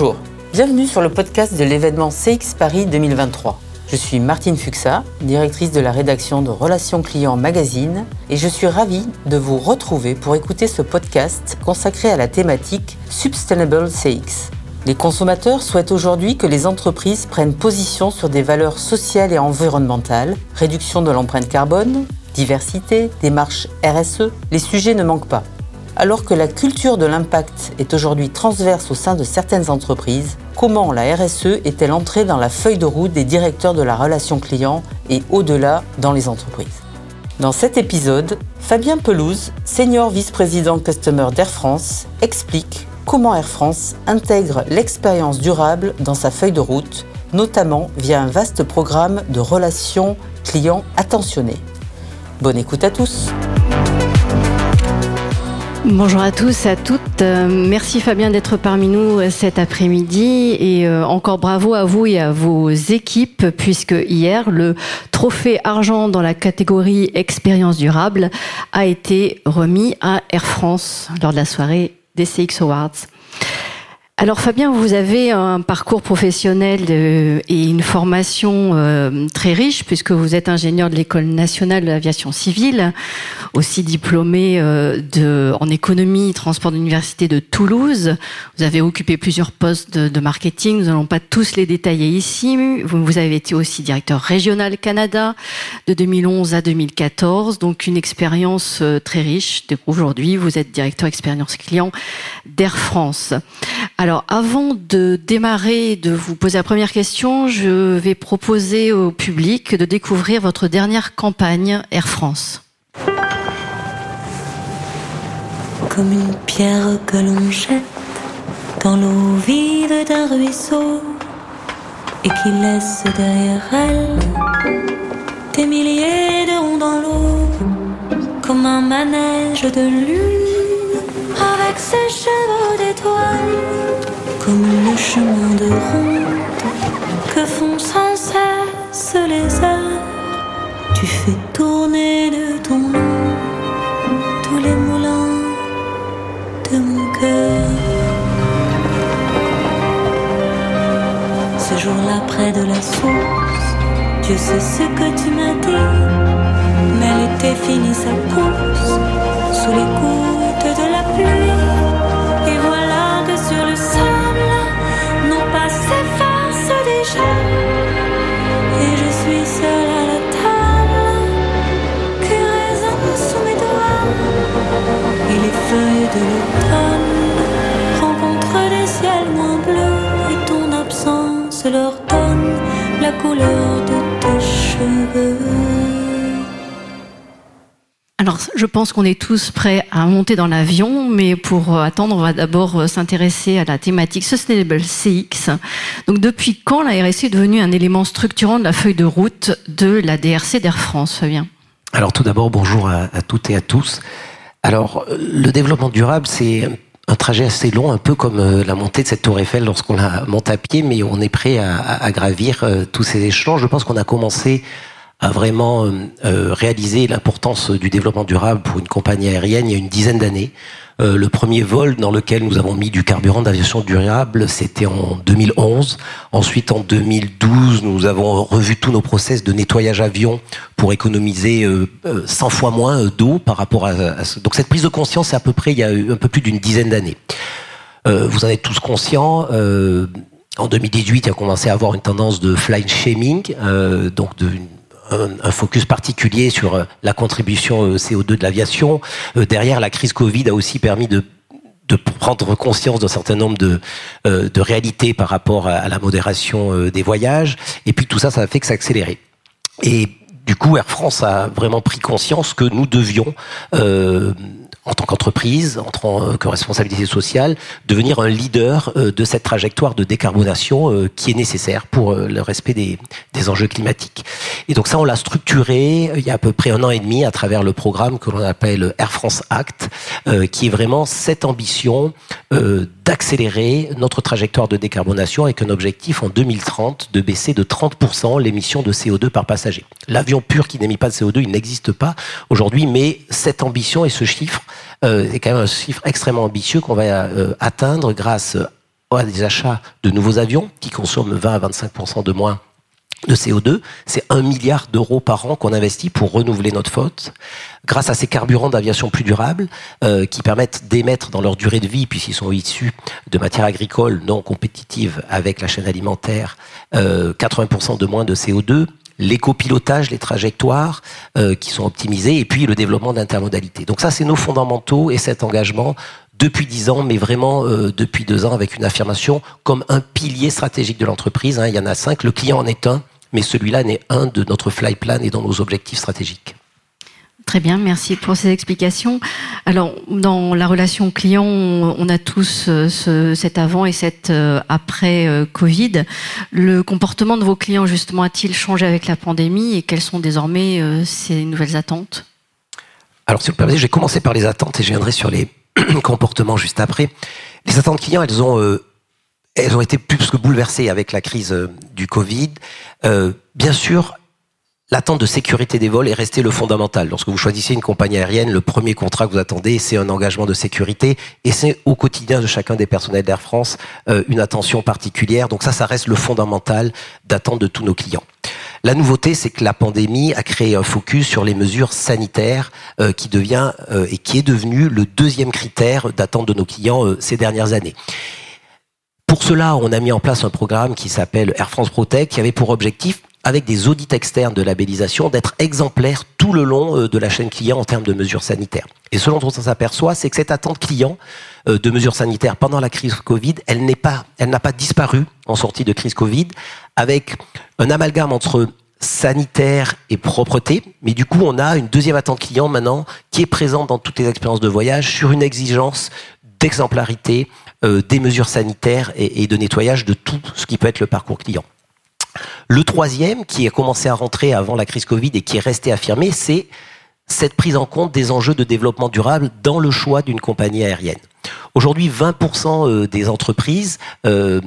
Bonjour, bienvenue sur le podcast de l'événement CX Paris 2023. Je suis Martine Fuxa, directrice de la rédaction de Relations Clients Magazine, et je suis ravie de vous retrouver pour écouter ce podcast consacré à la thématique Sustainable CX. Les consommateurs souhaitent aujourd'hui que les entreprises prennent position sur des valeurs sociales et environnementales, réduction de l'empreinte carbone, diversité, démarche RSE, les sujets ne manquent pas. Alors que la culture de l'impact est aujourd'hui transverse au sein de certaines entreprises, comment la RSE est-elle entrée dans la feuille de route des directeurs de la relation client et au-delà dans les entreprises? Dans cet épisode, Fabien Pelouse, senior vice-président customer d'Air France, explique comment Air France intègre l'expérience durable dans sa feuille de route, notamment via un vaste programme de relations clients attentionnés. Bonne écoute à tous. Bonjour à tous, à toutes. Euh, merci Fabien d'être parmi nous euh, cet après-midi et euh, encore bravo à vous et à vos équipes puisque hier le trophée argent dans la catégorie expérience durable a été remis à Air France lors de la soirée des CX Awards. Alors Fabien, vous avez un parcours professionnel euh, et une formation euh, très riche puisque vous êtes ingénieur de l'école nationale de l'aviation civile, aussi diplômé euh, de, en économie transport d'université de Toulouse. Vous avez occupé plusieurs postes de, marketing. Nous n'allons pas tous les détailler ici. Vous, vous, avez été aussi directeur régional Canada de 2011 à 2014, donc une expérience très riche. Aujourd'hui, vous êtes directeur expérience client d'Air France. Avant de démarrer, de vous poser la première question, je vais proposer au public de découvrir votre dernière campagne Air France. Comme une pierre que l'on jette dans l'eau vide d'un ruisseau et qui laisse derrière elle des milliers de ronds dans l'eau, comme un manège de lune avec ses chevaux d'étoiles comme le chemin de ronde que font sans cesse les heures. Tu fais tourner de ton nom tous les moulins de mon cœur. Ce jour-là, près de la source, Dieu sait ce que tu m'as dit, mais l'été finit sa course sous les gouttes je pense qu'on est tous prêts à monter dans l'avion, mais pour euh, attendre, on va d'abord euh, s'intéresser à la thématique Sustainable CX. Donc, depuis quand la RSC est devenue un élément structurant de la feuille de route de la DRC d'Air France, Fabien? Alors, tout d'abord, bonjour à, toutes et à tous. Alors, le développement durable, c'est un trajet assez long, un peu comme euh, la montée de cette tour Eiffel lorsqu'on la monte à pied, mais on est prêt à, gravir tous ces échelons. Je pense qu'on a commencé a vraiment euh, euh, réalisé l'importance du développement durable pour une compagnie aérienne il y a une dizaine d'années. Euh, le premier vol dans lequel nous avons mis du carburant d'aviation durable, c'était en 2011. Ensuite, en 2012, nous avons revu tous nos process de nettoyage avion pour économiser 100 fois moins d'eau par rapport à, ce. Donc cette prise de conscience, c'est à peu près il y a un peu plus d'une dizaine d'années. vous en êtes tous conscients. en 2018, il a commencé à avoir une tendance de flight shaming, donc de, un, focus particulier sur euh, la contribution euh, CO2 de l'aviation. Euh, derrière, la crise Covid a aussi permis de de prendre conscience d'un certain nombre de, de réalités par rapport à, la modération des voyages. Et puis tout ça, ça a fait que accéléré. Et du coup, Air France a vraiment pris conscience que nous devions en tant qu'entreprise, en tant que responsabilité sociale, devenir un leader euh, de cette trajectoire de décarbonation euh, qui est nécessaire pour euh, le respect des, enjeux climatiques. Et donc ça, on l'a structuré il y a à peu près un an et demi à travers le programme que l'on appelle Air France Act, qui est vraiment cette ambition d'accélérer notre trajectoire de décarbonation avec un objectif en 2030 de baisser de 30% l'émission de CO2 par passager. L'avion pur qui n'émet pas de CO2, il n'existe pas aujourd'hui, mais cette ambition et ce chiffre euh, est quand même un chiffre extrêmement ambitieux qu'on va euh, atteindre grâce à des achats de nouveaux avions qui consomment 20 à 25% de moins de CO2, c'est un milliard d'euros par an qu'on investit pour renouveler notre flotte, grâce à ces carburants d'aviation plus durables euh, qui permettent d'émettre dans leur durée de vie, puisqu'ils sont issus de matières agricoles non compétitives avec la chaîne alimentaire, euh, 80% de moins de CO2, l'éco-pilotage, les trajectoires euh, qui sont optimisées, et puis le développement de l'intermodalité. Donc ça, c'est nos fondamentaux et cet engagement depuis dix ans, mais vraiment euh, depuis deux ans, avec une affirmation comme un pilier stratégique de l'entreprise. Hein. Il y en a cinq, le client en est un, mais celui-là n'est un de notre fly plan et dans nos objectifs stratégiques. Très bien, merci pour ces explications. Alors, dans la relation client, on a tous euh, ce, cet avant et cet euh, après euh, Covid. Le comportement de vos clients, justement, a-t-il changé avec la pandémie et quelles sont désormais ces nouvelles attentes? Alors, si vous permettez, je vais commencer par les attentes et je viendrai sur les comportements juste après. Les attentes clients, elles ont elles ont été plus que bouleversées avec la crise du Covid. Bien sûr, L'attente de sécurité des vols est restée le fondamental. Lorsque vous choisissez une compagnie aérienne, le premier contrat que vous attendez, c'est un engagement de sécurité et c'est au quotidien de chacun des personnels d'Air France euh, une attention particulière. Donc ça, ça reste le fondamental d'attente de tous nos clients. La nouveauté, c'est que la pandémie a créé un focus sur les mesures sanitaires euh, qui devient euh, et qui est devenu le deuxième critère d'attente de nos clients ces dernières années. Pour cela, on a mis en place un programme qui s'appelle Air France Protect, qui avait pour objectif avec des audits externes de labellisation, d'être exemplaire tout le long euh, de la chaîne client en termes de mesures sanitaires. Et selon dont on s'aperçoit, c'est que cette attente client euh, de mesures sanitaires pendant la crise Covid, elle n'a pas disparu en sortie de crise Covid, avec un amalgame entre sanitaire et propreté, mais du coup on a une deuxième attente client maintenant qui est présente dans toutes les expériences de voyage sur une exigence d'exemplarité euh, des mesures sanitaires et de nettoyage de tout ce qui peut être le parcours client. Le troisième, qui a commencé à rentrer avant la crise Covid et qui est resté affirmé, c'est cette prise en compte des enjeux de développement durable dans le choix d'une compagnie aérienne. Aujourd'hui, 20% euh, des entreprises euh,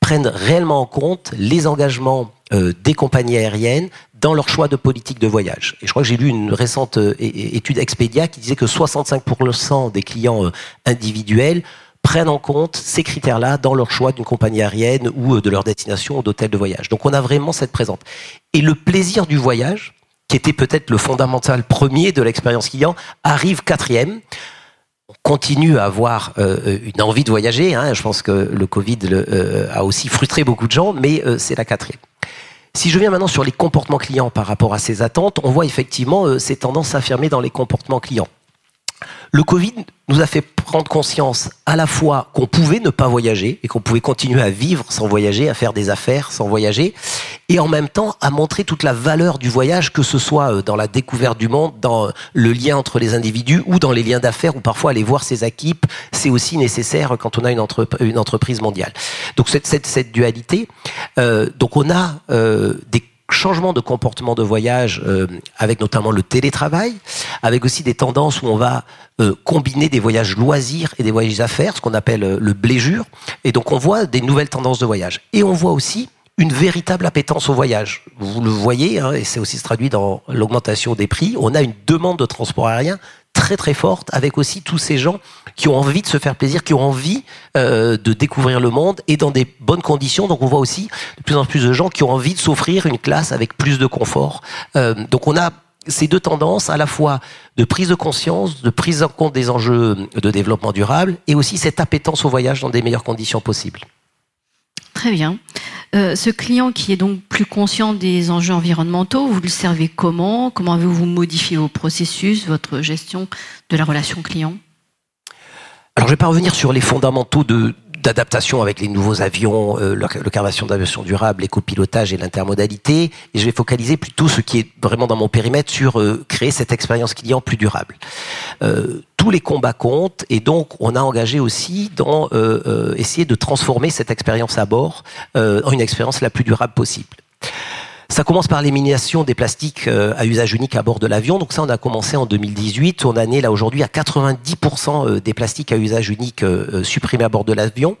prennent réellement en compte les engagements euh, des compagnies aériennes dans leur choix de politique de voyage. Et je crois que j'ai lu une récente étude Expedia qui disait que 65% des clients individuels prennent en compte ces critères-là dans leur choix d'une compagnie aérienne ou euh, de leur destination ou d'hôtel de voyage. Donc on a vraiment cette présente. Et le plaisir du voyage, qui était peut-être le fondamental premier de l'expérience client, arrive quatrième. On continue à avoir euh, une envie de voyager. Hein. Je pense que le Covid euh, a aussi frustré beaucoup de gens, mais c'est la quatrième. Si je viens maintenant sur les comportements clients par rapport à ces attentes, on voit effectivement ces tendances s'affirmer dans les comportements clients. Le Covid nous a fait prendre conscience à la fois qu'on pouvait ne pas voyager et qu'on pouvait continuer à vivre sans voyager, à faire des affaires sans voyager, et en même temps à montrer toute la valeur du voyage, que ce soit euh, dans la découverte du monde, dans le lien entre les individus ou dans les liens d'affaires, ou parfois aller voir ses équipes, c'est aussi nécessaire quand on a une, entreprise mondiale. Donc cette, dualité, euh, donc on a euh, des changement de comportement de voyage euh, avec notamment le télétravail, avec aussi des tendances où on va euh, combiner des voyages loisirs et des voyages affaires, ce qu'on appelle euh, le bléjure. Et donc on voit des nouvelles tendances de voyage. Et on voit aussi une véritable appétence au voyage. Vous le voyez, hein, et c'est aussi traduit dans l'augmentation des prix. On a une demande de transport aérien très très forte, avec aussi tous ces gens qui ont envie de se faire plaisir, qui ont envie euh, de découvrir le monde et dans des bonnes conditions. Donc on voit aussi de plus en plus de gens qui ont envie de s'offrir une classe avec plus de confort. Euh, donc on a ces deux tendances, à la fois de prise de conscience, de prise en compte des enjeux de développement durable, et aussi cette appétence au voyage dans des meilleures conditions possibles. Très bien. Euh, ce client qui est donc plus conscient des enjeux environnementaux, vous le servez comment? Comment avez-vous modifié vos processus, votre gestion de la relation client? Alors je vais pas revenir sur les fondamentaux de, d'adaptation avec les nouveaux avions, euh, le d'aviation durable, l'écopilotage et l'intermodalité. Et je vais focaliser plutôt ce qui est vraiment dans mon périmètre sur euh, créer cette expérience client plus durable. Euh, tous les combats comptent et donc on a engagé aussi dans essayer de transformer cette expérience à bord en une expérience la plus durable possible. Ça commence par l'élimination des plastiques euh, à usage unique à bord de l'avion. Donc ça, on a commencé en 2018. On en est là aujourd'hui à 90% euh, des plastiques à usage unique euh, supprimés à bord de l'avion.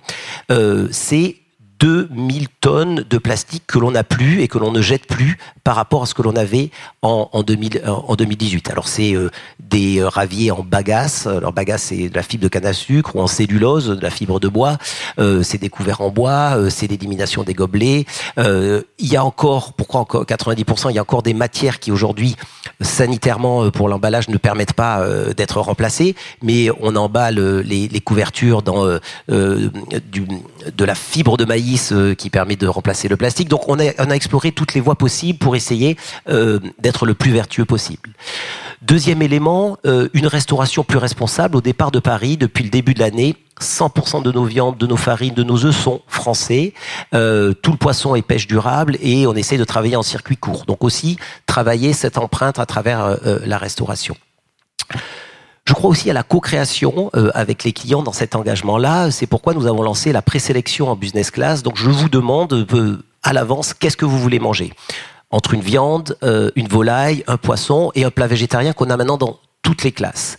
C'est 2000 tonnes de plastique que l'on n'a plus et que l'on ne jette plus par rapport à ce que l'on avait en, en, 2000, en 2018. Alors c'est euh, des euh, raviers en bagasse, alors bagasse c'est de la fibre de canne à sucre ou en cellulose, de la fibre de bois, euh, c'est des couverts en bois, c'est l'élimination des gobelets. il y a encore, pourquoi encore 90%, il y a encore des matières qui aujourd'hui sanitairement pour l'emballage ne permettent pas d'être remplacées, mais on emballe les, couvertures dans de la fibre de maïs euh, qui permet de remplacer le plastique. Donc on a, exploré toutes les voies possibles pour essayer euh, d'être le plus vertueux possible. Deuxième élément, euh, une restauration plus responsable. Au départ de Paris, depuis le début de l'année, 100% de nos viandes, de nos farines, de nos œufs sont français. Tout le poisson est pêche durable et on essaie de travailler en circuit court. Donc aussi travailler cette empreinte à travers la restauration. Je crois aussi à la co-création euh, avec les clients dans cet engagement-là. C'est pourquoi nous avons lancé la présélection en business class. Donc je vous demande euh, à l'avance qu'est-ce que vous voulez manger? Entre une viande, euh, une volaille, un poisson et un plat végétarien qu'on a maintenant dans toutes les classes.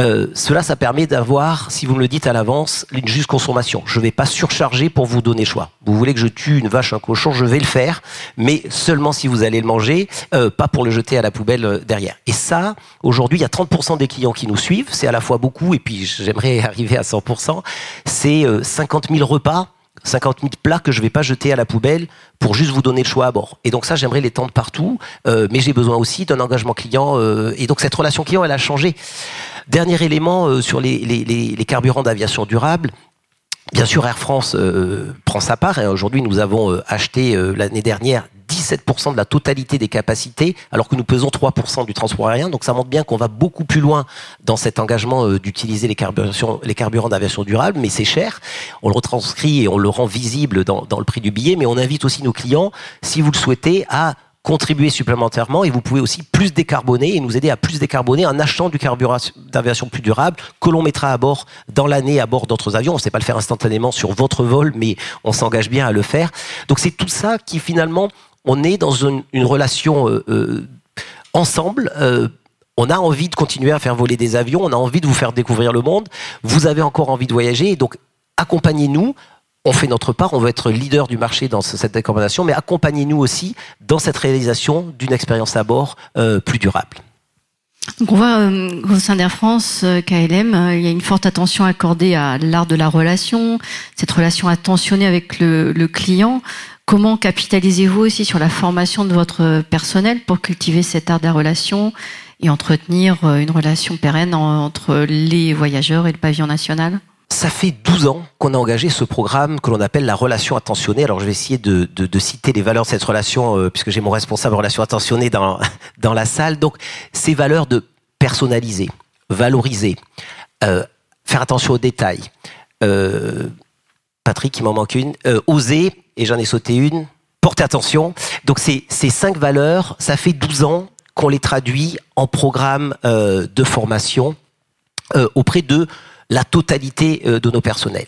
Euh, cela, ça permet d'avoir, si vous me le dites à l'avance, une juste consommation. Je ne vais pas surcharger pour vous donner choix. Vous voulez que je tue une vache, un cochon, je vais le faire, mais seulement si vous allez le manger, euh, pas pour le jeter à la poubelle euh, derrière. Et ça, aujourd'hui, il y a 30% des clients qui nous suivent. C'est à la fois beaucoup, et puis j'aimerais arriver à 100%. C'est 50 000 repas 50 000 plats que je vais pas jeter à la poubelle pour juste vous donner le choix à bord. Et donc ça, j'aimerais les tendre partout, euh, mais j'ai besoin aussi d'un engagement client. Euh, et donc cette relation client, elle a changé. Dernier élément euh, sur les, les, les, carburants d'aviation durable. Bien sûr, Air France prend sa part. Et aujourd'hui, nous avons acheté l'année dernière 17% de la totalité des capacités, alors que nous pesons 3% du transport aérien. Donc ça montre bien qu'on va beaucoup plus loin dans cet engagement euh, d'utiliser les, carburants d'aviation durable, mais c'est cher. On le retranscrit et on le rend visible dans, dans le prix du billet, mais on invite aussi nos clients, si vous le souhaitez, à contribuer supplémentairement et vous pouvez aussi plus décarboner et nous aider à plus décarboner en achetant du carburant d'aviation plus durable que l'on mettra à bord dans l'année à bord d'autres avions. On ne sait pas le faire instantanément sur votre vol, mais on s'engage bien à le faire. Donc c'est tout ça qui finalement on est dans une, relation euh, euh, ensemble. Euh, on a envie de continuer à faire voler des avions, on a envie de vous faire découvrir le monde. Vous avez encore envie de voyager, donc accompagnez-nous. On fait notre part, on veut être leader du marché dans cette décarbonation, mais accompagnez-nous aussi dans cette réalisation d'une expérience à bord plus durable. Donc on voit au sein d'Air France, KLM, il y a une forte attention accordée à l'art de la relation, cette relation attentionnée avec le client. Comment capitalisez-vous aussi sur la formation de votre personnel pour cultiver cet art de la relation et entretenir euh, une relation pérenne entre les voyageurs et le pavillon national? Ça fait 12 ans qu'on a engagé ce programme que l'on appelle la relation attentionnée. Alors je vais essayer de, citer les valeurs de cette relation, euh, puisque j'ai mon responsable relation attentionnée dans, dans la salle. Donc ces valeurs de personnaliser, valoriser, euh, faire attention aux détails. Patrick, il m'en manque une. oser, et j'en ai sauté une. Portez attention. Donc ces, cinq valeurs, ça fait 12 ans qu'on les traduit en programme euh, de formation euh, auprès de la totalité euh, de nos personnels.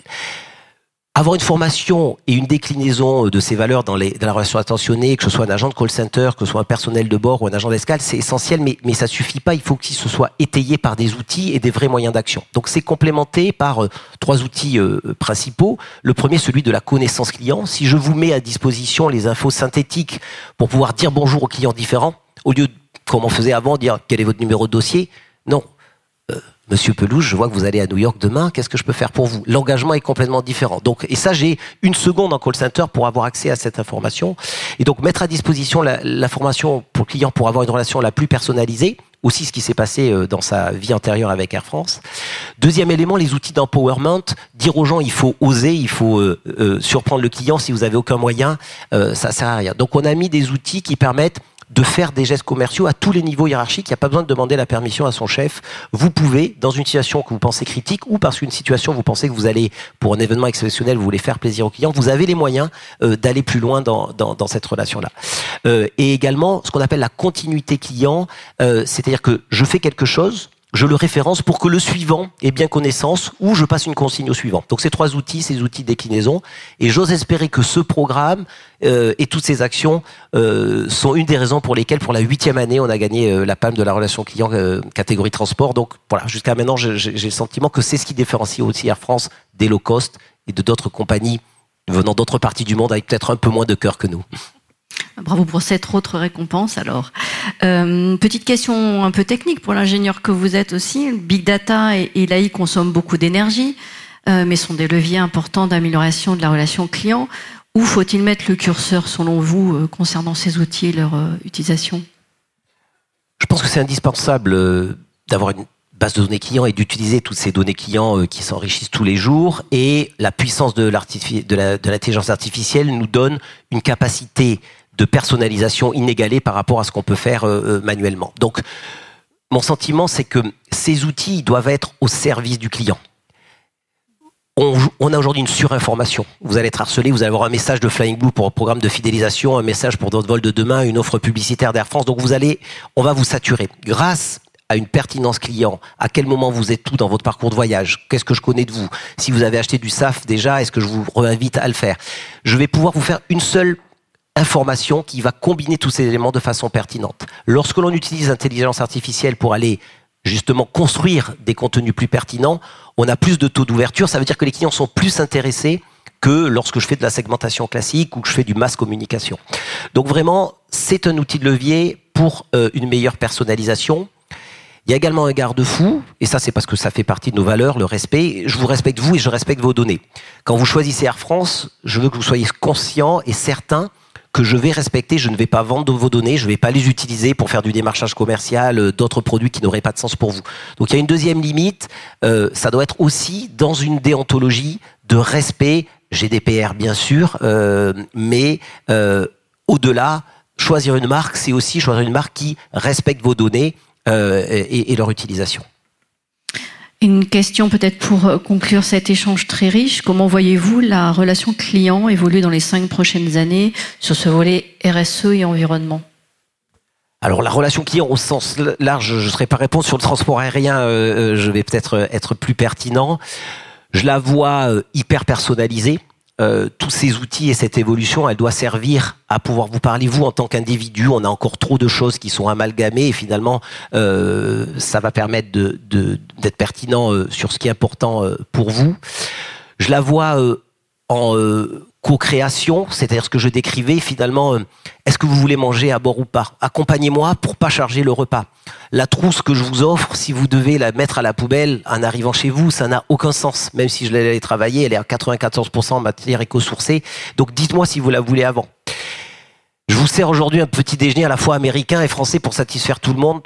Avoir une formation et une déclinaison de ces valeurs dans, les, dans la relation attentionnée, que ce soit un agent de call center, que ce soit un personnel de bord ou un agent d'escale, c'est essentiel, mais, mais ça suffit pas. Il faut que ce soit étayé par des outils et des vrais moyens d'action. Donc c'est complémenté par euh, trois outils euh, principaux. Le premier, celui de la connaissance client. Si je vous mets à disposition les infos synthétiques pour pouvoir dire bonjour aux clients différents, au lieu de, comme on faisait avant, dire quel est votre numéro de dossier, non, Monsieur Pelouche, je vois que vous allez à New York demain, qu'est-ce que je peux faire pour vous? L'engagement est complètement différent. Donc, et ça, j'ai une seconde en call center pour avoir accès à cette information. Et donc, mettre à disposition l'information pour le client pour avoir une relation la plus personnalisée, aussi ce qui s'est passé euh, dans sa vie antérieure avec Air France. Deuxième élément, les outils d'empowerment. Dire aux gens, il faut oser, il faut euh, euh, surprendre le client. Si vous avez aucun moyen, ça sert à rien. Donc, on a mis des outils qui permettent de faire des gestes commerciaux à tous les niveaux hiérarchiques. Il n'y a pas besoin de demander la permission à son chef. Vous pouvez, dans une situation que vous pensez critique ou parce qu'une situation vous pensez que vous allez, pour un événement exceptionnel, vous voulez faire plaisir au client, vous avez les moyens euh, d'aller plus loin dans, dans, dans cette relation-là. Euh, et également, ce qu'on appelle la continuité client, euh, c'est-à-dire que je fais quelque chose, je le référence pour que le suivant ait bien connaissance ou je passe une consigne au suivant. Donc ces trois outils, ces outils de déclinaison, et j'ose espérer que ce programme euh, et toutes ces actions euh, sont une des raisons pour lesquelles, pour la huitième année, on a gagné euh, la palme de la relation client catégorie transport. Donc voilà, jusqu'à maintenant, j'ai le sentiment que c'est ce qui différencie aussi Air France des low cost et de d'autres compagnies venant d'autres parties du monde avec peut-être un peu moins de cœur que nous. Bravo pour cette autre récompense alors. Euh, petite question un peu technique pour l'ingénieur que vous êtes aussi. Big Data et, l'AI consomment beaucoup d'énergie, euh, mais sont des leviers importants d'amélioration de la relation client. Où faut-il mettre le curseur selon vous euh, concernant ces outils et leur utilisation? Je pense que c'est indispensable d'avoir une base de données clients et d'utiliser toutes ces données clients qui s'enrichissent tous les jours. Et la puissance de l'intelligence artificielle nous donne une capacité de personnalisation inégalée par rapport à ce qu'on peut faire euh, manuellement. Donc, mon sentiment, c'est que ces outils doivent être au service du client. On, on, a aujourd'hui une surinformation. Vous allez être harcelé, vous allez avoir un message de Flying Blue pour un programme de fidélisation, un message pour votre vol de demain, une offre publicitaire d'Air France. Donc vous allez, on va vous saturer. Grâce à une pertinence client, à quel moment vous êtes tout dans votre parcours de voyage, qu'est-ce que je connais de vous, si vous avez acheté du SAF déjà, est-ce que je vous réinvite à le faire. Je vais pouvoir vous faire une seule information qui va combiner tous ces éléments de façon pertinente. Lorsque l'on utilise l'intelligence artificielle pour aller justement construire des contenus plus pertinents, on a plus de taux d'ouverture. Ça veut dire que les clients sont plus intéressés que lorsque je fais de la segmentation classique ou que je fais du mass communication. Donc vraiment, c'est un outil de levier pour euh, une meilleure personnalisation. Il y a également un garde-fou, et ça c'est parce que ça fait partie de nos valeurs, le respect. Je vous respecte vous et je respecte vos données. Quand vous choisissez Air France, je veux que vous soyez conscient et certain que je vais respecter, je ne vais pas vendre vos données, je ne vais pas les utiliser pour faire du démarchage commercial, euh, d'autres produits qui n'auraient pas de sens pour vous. Donc il y a une deuxième limite, euh, ça doit être aussi dans une déontologie de respect, GDPR bien sûr, euh, mais euh, au-delà, choisir une marque, c'est aussi choisir une marque qui respecte vos données euh, et, et leur utilisation. Une question peut-être pour euh, conclure cet échange très riche. Comment voyez-vous la relation client évoluer dans les cinq prochaines années sur ce volet RSE et environnement? Alors la relation client au sens large, je ne serai pas répondre sur le transport aérien, euh, je vais peut-être être plus pertinent. Je la vois euh, hyper personnalisée. Euh, tous ces outils et cette évolution, elle doit servir à pouvoir vous parler, vous, en tant qu'individu. On a encore trop de choses qui sont amalgamées et finalement, euh, ça va permettre d'être de, pertinent euh, sur ce qui est important pour vous. Je la vois en co-création, c'est-à-dire ce que je décrivais, finalement, est-ce que vous voulez manger à bord ou pas? Accompagnez-moi pour pas charger le repas. La trousse que je vous offre, si vous devez la mettre à la poubelle en arrivant chez vous, ça n'a aucun sens. Même si je l'ai travaillé, elle est à 94% en matière éco-sourcée. Donc dites-moi si vous la voulez avant. Je vous sers aujourd'hui un petit déjeuner à la fois américain et français pour satisfaire tout le monde.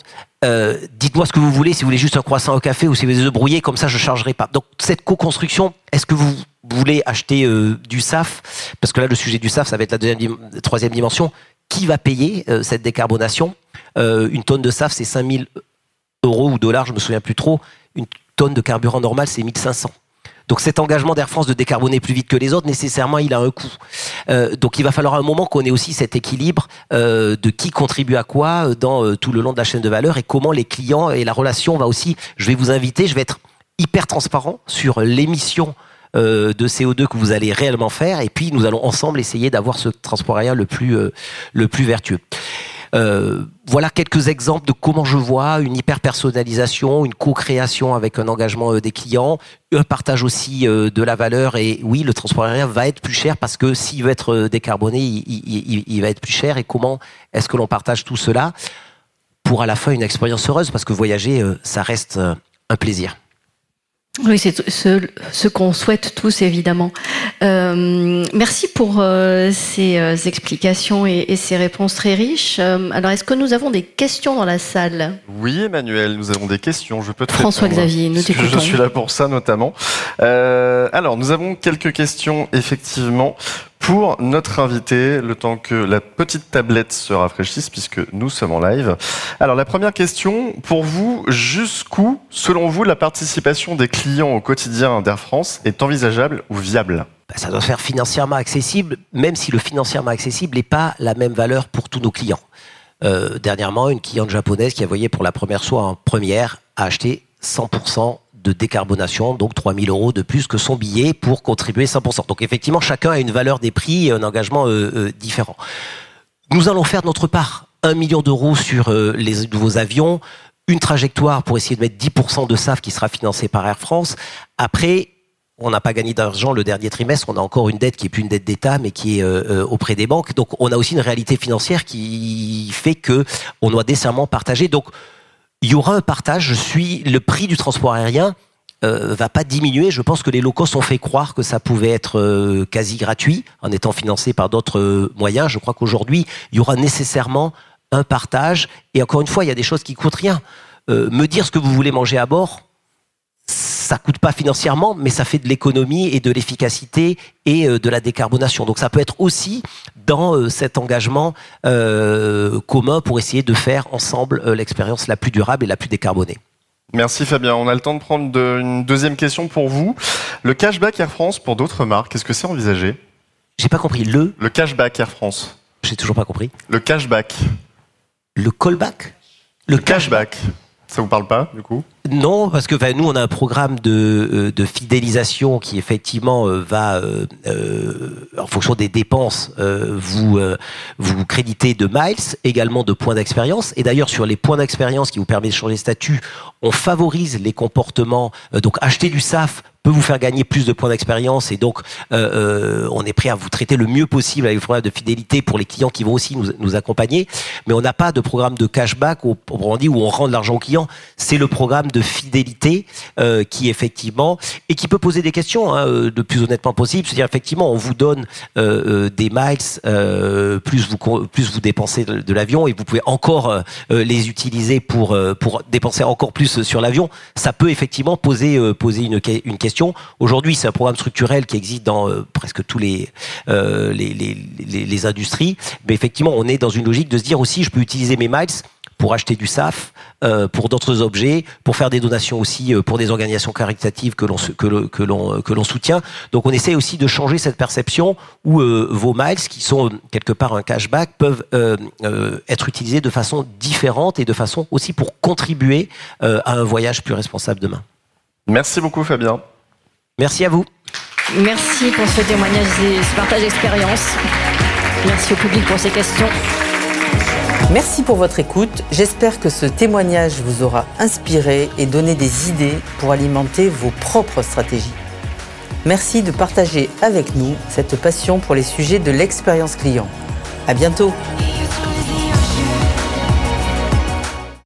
Euh, dites-moi ce que vous voulez, si vous voulez juste un croissant au café ou si vous voulez des œufs brouillés, comme ça je ne chargerai pas. Donc cette co-construction, est-ce que vous voulez acheter euh, du SAF? Parce que là le sujet du SAF, ça va être la troisième dimension. Qui va payer euh, cette décarbonation? Une tonne de SAF, c'est 5000 euros ou dollars, je me souviens plus trop. Une tonne de carburant normal, c'est 1500. Donc cet engagement d'Air France de décarboner plus vite que les autres, nécessairement, il a un coût. Euh, donc il va falloir un moment qu'on ait aussi cet équilibre euh, de qui contribue à quoi dans euh, tout le long de la chaîne de valeur et comment les clients et la relation va aussi. Je vais vous inviter, je vais être hyper transparent sur l'émission de CO2 que vous allez réellement faire et puis nous allons ensemble essayer d'avoir ce transport aérien le plus le plus vertueux. Euh, voilà quelques exemples de comment je vois une hyper personnalisation, une co-création avec un engagement euh, des clients, un partage aussi euh, de la valeur. Et oui, le transport aérien va être plus cher parce que s'il veut être décarboné, il, il, il va être plus cher. Et comment est-ce que l'on partage tout cela? Pour à la fin une expérience heureuse Parce que voyager, ça reste un plaisir. Oui, c'est ce, ce qu'on souhaite tous, évidemment. Euh, merci pour euh, ces euh, explications et, et, ces réponses très riches. Alors, est-ce que nous avons des questions dans la salle? Oui, Emmanuel, nous avons des questions. Je peux te François-Xavier, nous t'écoutons. Je suis là pour ça, notamment. Alors, nous avons quelques questions, effectivement pour notre invité, le temps que la petite tablette se rafraîchisse, puisque nous sommes en live. Alors la première question, pour vous, jusqu'où, selon vous, la participation des clients au quotidien d'Air France est envisageable ou viable? Ça doit faire financièrement accessible, même si le financièrement accessible n'est pas la même valeur pour tous nos clients. Euh, dernièrement, une cliente japonaise qui a voyé pour la première fois en première a acheté 100% de décarbonation, donc 3000 euros de plus que son billet pour contribuer 100%. Donc effectivement, chacun a une valeur des prix et un engagement euh, euh, différent. Nous allons faire notre part un million d'euros sur euh, les nouveaux avions, une trajectoire pour essayer de mettre 10% de SAF qui sera financé par Air France. Après, on n'a pas gagné d'argent le dernier trimestre, on a encore une dette qui est plus une dette d'État, mais qui est auprès des banques. Donc, on a aussi une réalité financière qui fait que on doit décemment partager. Donc, il y aura un partage. Je suis le prix du transport aérien euh, va pas diminuer. Je pense que les locaux sont fait croire que ça pouvait être euh, quasi gratuit en étant financé par d'autres euh, moyens. Je crois qu'aujourd'hui, il y aura nécessairement un partage. Et encore une fois, il y a des choses qui coûtent rien. me dire ce que vous voulez manger à bord, ça coûte pas financièrement, mais ça fait de l'économie et de l'efficacité et de la décarbonation. Donc ça peut être aussi dans cet engagement commun pour essayer de faire ensemble l'expérience la plus durable et la plus décarbonée. Merci Fabien. On a le temps de prendre une deuxième question pour vous. Le cashback Air France pour d'autres marques, est-ce que c'est envisagé? J'ai pas compris. Le? Le cashback Air France. J'ai toujours pas compris. Le cashback. Le callback? Le cashback. Ça vous parle pas, du coup? Non, parce que nous, on a un programme de, euh, fidélisation qui, effectivement, euh, va, euh, en fonction des dépenses, vous, vous créditer de miles, également de points d'expérience. Et d'ailleurs, sur les points d'expérience qui vous permettent de changer de statut, on favorise les comportements. donc, acheter du SAF peut vous faire gagner plus de points d'expérience et donc euh, euh, on est prêt à vous traiter le mieux possible avec le programme de fidélité pour les clients qui vont aussi nous, accompagner. Mais on n'a pas de programme de cashback où, on dit où on rend de l'argent aux clients. C'est le programme de fidélité euh, qui effectivement et qui peut poser des questions hein, le plus honnêtement possible. C'est-à-dire effectivement on vous donne des miles plus vous plus vous dépensez de, de l'avion et vous pouvez encore les utiliser pour pour dépenser encore plus sur l'avion. Ça peut effectivement poser poser une, une question Aujourd'hui, c'est un programme structurel qui existe dans euh, presque tous euh, les, industries. Mais effectivement, on est dans une logique de se dire aussi, je peux utiliser mes miles pour acheter du SAF, euh, pour d'autres objets, pour faire des donations aussi pour des organisations caritatives que l'on soutient. Donc on essaie aussi de changer cette perception où vos miles, qui sont quelque part un cashback, peuvent être utilisés de façon différente et de façon aussi pour contribuer à un voyage plus responsable demain. Merci beaucoup Fabien. Merci à vous. Merci pour ce témoignage et ce partage d'expérience. Merci au public pour ces questions. Merci pour votre écoute. J'espère que ce témoignage vous aura inspiré et donné des idées pour alimenter vos propres stratégies. Merci de partager avec nous cette passion pour les sujets de l'expérience client. À bientôt.